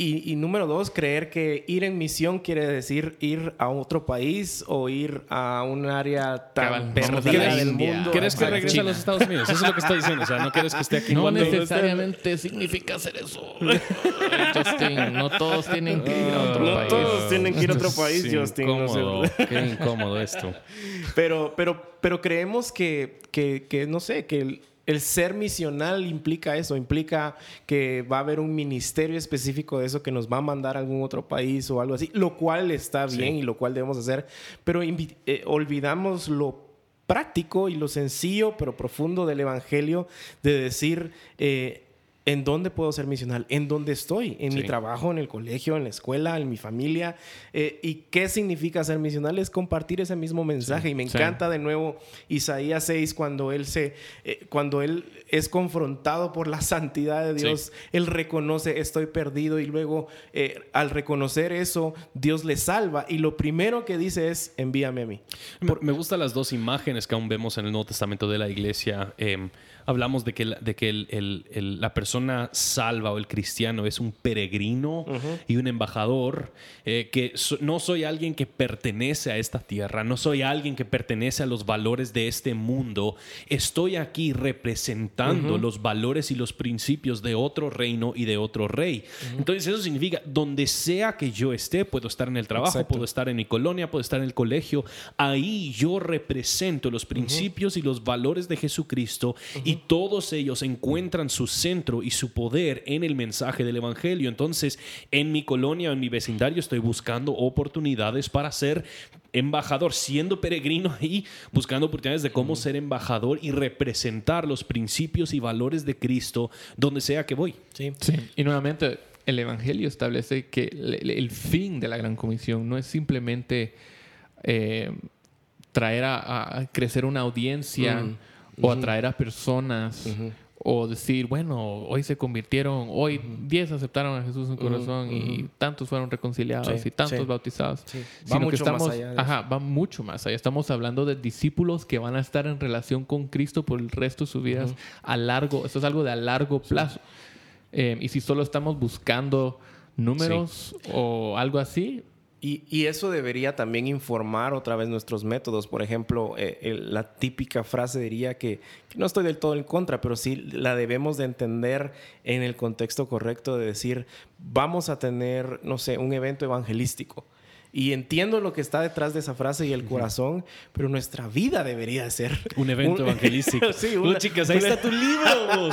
y, número dos, creer que ir en misión quiere decir ir a otro país o ir a un área tan perdida del mundo. ¿Quieres que regrese a los Estados Unidos? Eso es lo que estoy diciendo. O sea, no quieres que esté aquí. No necesariamente significa hacer eso. *laughs* Justin, no todos tienen que ir a otro no país. No todos tienen que ir a otro *laughs* país, Justin. Incómodo. Qué incómodo esto. Pero, pero, pero creemos que, que, que no sé, que el, el ser misional implica eso, implica que va a haber un ministerio específico de eso que nos va a mandar a algún otro país o algo así, lo cual está bien y lo cual debemos hacer, pero eh, olvidamos lo práctico y lo sencillo pero profundo del Evangelio de decir, eh, ¿En dónde puedo ser misional? ¿En dónde estoy? ¿En mi trabajo, en el colegio, en la escuela, en mi familia? Eh, ¿Y qué significa ser misional? Es compartir ese mismo mensaje. y me encanta de nuevo Isaías 6 cuando él, se, eh, cuando él es confrontado por la santidad de Dios. Él reconoce, estoy perdido y luego eh, al reconocer eso, Dios le salva. Y lo primero que dice es, envíame a mí. Me gustan las dos imágenes que aún vemos en el Nuevo Testamento de la iglesia. Em, hablamos de que, de que la persona salva o el cristiano es un peregrino y un embajador, eh, que no soy alguien que pertenece a esta tierra, no soy alguien que pertenece a los valores de este mundo, estoy aquí representando los valores y los principios de otro reino y de otro rey. Entonces eso significa, donde sea que yo esté, puedo estar en el trabajo, puedo estar en mi colonia, puedo estar en el colegio, ahí yo represento los principios y los valores de Jesucristo y todos ellos encuentran su centro y su poder en el mensaje del Evangelio. Entonces, en mi colonia, en mi vecindario, estoy buscando oportunidades para ser embajador, siendo peregrino ahí, buscando oportunidades de cómo ser embajador y representar los principios y valores de Cristo donde sea que voy. Sí. Y nuevamente, el Evangelio establece que el, fin de la Gran Comisión no es simplemente eh, traer a, crecer una audiencia. Mm o atraer a personas o decir, bueno, hoy se convirtieron, hoy 10 aceptaron a Jesús en su corazón y tantos fueron reconciliados y tantos bautizados. Va mucho más allá. ajá, va mucho más allá. Estamos hablando de discípulos que van a estar en relación con Cristo por el resto de sus vidas a largo, esto es algo de a largo plazo. Eh, y si solo estamos buscando números o algo así, y, eso debería también informar otra vez nuestros métodos. Por ejemplo, eh, la típica frase diría que, que, no estoy del todo en contra, pero sí la debemos de entender en el contexto correcto de decir, vamos a tener, no sé, un evento evangelístico. Y entiendo lo que está detrás de esa frase y el corazón, pero nuestra vida debería ser un evento evangelístico. *laughs* sí, una, chicas, ahí está tu libro.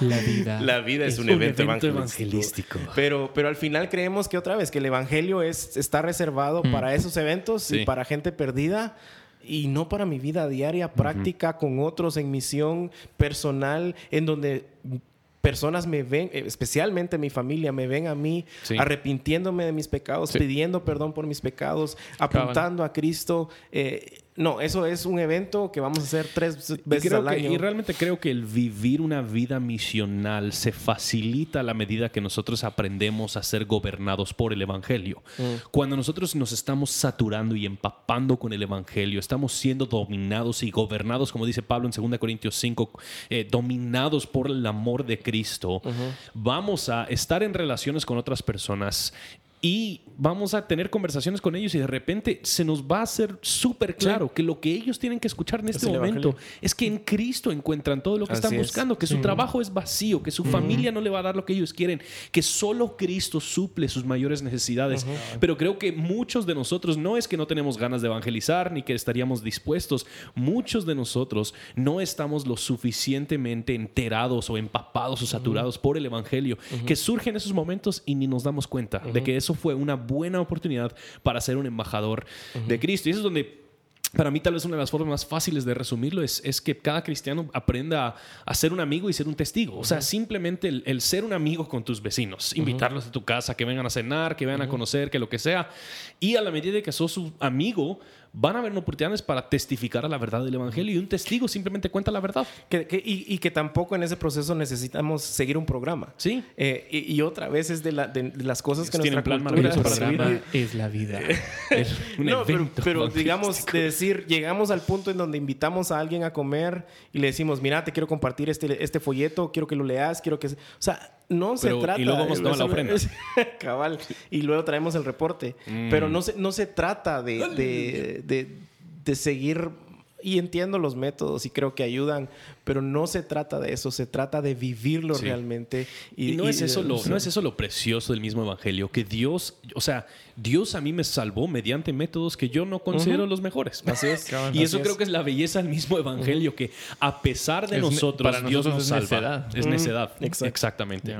La vida. La vida es, un, evento, evangelístico. Pero, pero al final creemos que otra vez que el evangelio es, está reservado mm. para esos eventos y para gente perdida y no para mi vida diaria, práctica con otros en misión personal, en donde personas me ven, eh, especialmente mi familia, me ven a mí arrepintiéndome de mis pecados, pidiendo perdón por mis pecados, apuntando a Cristo. Eh, no, eso es un evento que vamos a hacer tres veces al año. y realmente creo que el vivir una vida misional se facilita a la medida que nosotros aprendemos a ser gobernados por el Evangelio. Mm. Cuando nosotros nos estamos saturando y empapando con el Evangelio, estamos siendo dominados y gobernados, como dice Pablo en 2 Corintios 5, eh, dominados por el amor de Cristo, vamos a estar en relaciones con otras personas y vamos a tener conversaciones con ellos y de repente se nos va a hacer súper claro que lo que ellos tienen que escuchar en este el momento es que en Cristo encuentran todo lo que Así están es. buscando, que su trabajo es vacío, que su familia no le va a dar lo que ellos quieren, que solo Cristo suple sus mayores necesidades. Pero creo que muchos de nosotros no es que no tenemos ganas de evangelizar ni que estaríamos dispuestos, muchos de nosotros no estamos lo suficientemente enterados o empapados o saturados por el evangelio, que surgen esos momentos y ni nos damos cuenta de que eso fue una buena oportunidad para ser un embajador de Cristo. Y eso es donde para mí, tal vez una de las formas más fáciles de resumirlo es, es que cada cristiano aprenda a, a ser un amigo y ser un testigo. O sea, simplemente el, el ser un amigo con tus vecinos, invitarlos a tu casa, que vengan a cenar, que vengan a conocer, que lo que sea. Y a la medida de que sos su amigo, van a haber oportunidades para testificar a la verdad del evangelio. Y un testigo simplemente cuenta la verdad. Que- que- y, y que tampoco en ese proceso necesitamos seguir un programa. Sí. Eh, y, y otra vez es de, la- de- de las cosas que nuestra plan cultura... maravilloso para El su programa es la vida. *laughs* Es un No, pero, evento pero evangelístico. digamos, de decir, llegamos al punto en donde invitamos a alguien a comer y le decimos, mira, te quiero compartir este, este folleto, quiero que lo leas, quiero que... O sea, no se Pero- y trata... luego vamos de- a tomar la ofrenda. *laughs* Cabal. Y luego traemos el reporte. Mm. Pero no se, no se trata de, de, de- de seguir... Y entiendo los métodos y creo que ayudan, pero no se trata de eso, se trata de vivirlo Sí. realmente. Y, no, es eso lo, no es eso lo precioso del mismo evangelio, que Dios, o sea, Dios a mí me salvó mediante métodos que yo no considero los mejores. *laughs* Así es. Y eso creo que es la belleza del mismo evangelio, que a pesar de Es nosotros, para Dios nosotros nos es salva. necedad. Es necedad. Exactamente.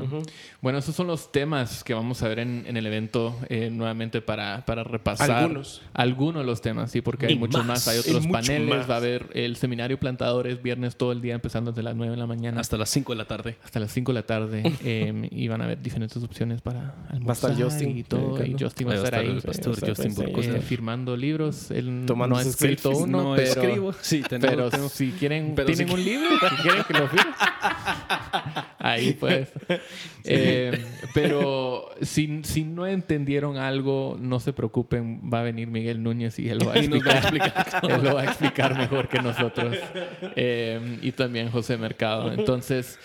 Bueno, esos son los temas que vamos a ver en, en el evento eh, nuevamente para, para repasar. Algunos. Algunos de los temas, sí, porque hay Y muchos más. más. Hay Y otros paneles. más. Va a haber el seminario Plantadores viernes todo el día, empezando desde las 9 de la mañana hasta, Hasta las 5 de la tarde. las 5 de la tarde. *laughs* eh, y van a haber diferentes opciones para almorzar estar Justin, y todo. eh, Y Justin va a a estar ahí. pastor a Justin eh, firmando libros. Él Tomando no ha escrito selfies. uno, No pero, escribo. Sí, tenemos- pero tenemos- si quieren, pero si tienen un libro que quieren que lo firme. *laughs* Ahí pues. *laughs* Eh, pero si, si no entendieron algo, no se preocupen. Va a venir Miguel Núñez y él lo va a *laughs* explicar. *laughs* él lo va a explicar mejor que nosotros. Eh, y también José Mercado. Entonces,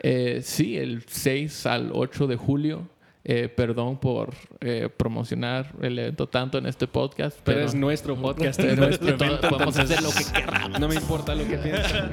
eh, sí, el 6 al 8 de julio. eh, perdón por eh, promocionar el evento tanto en este podcast, Pero, pero, es nuestro podcast, es nuestro evento. podemos hacer lo que queramos. No me importa lo que piensen.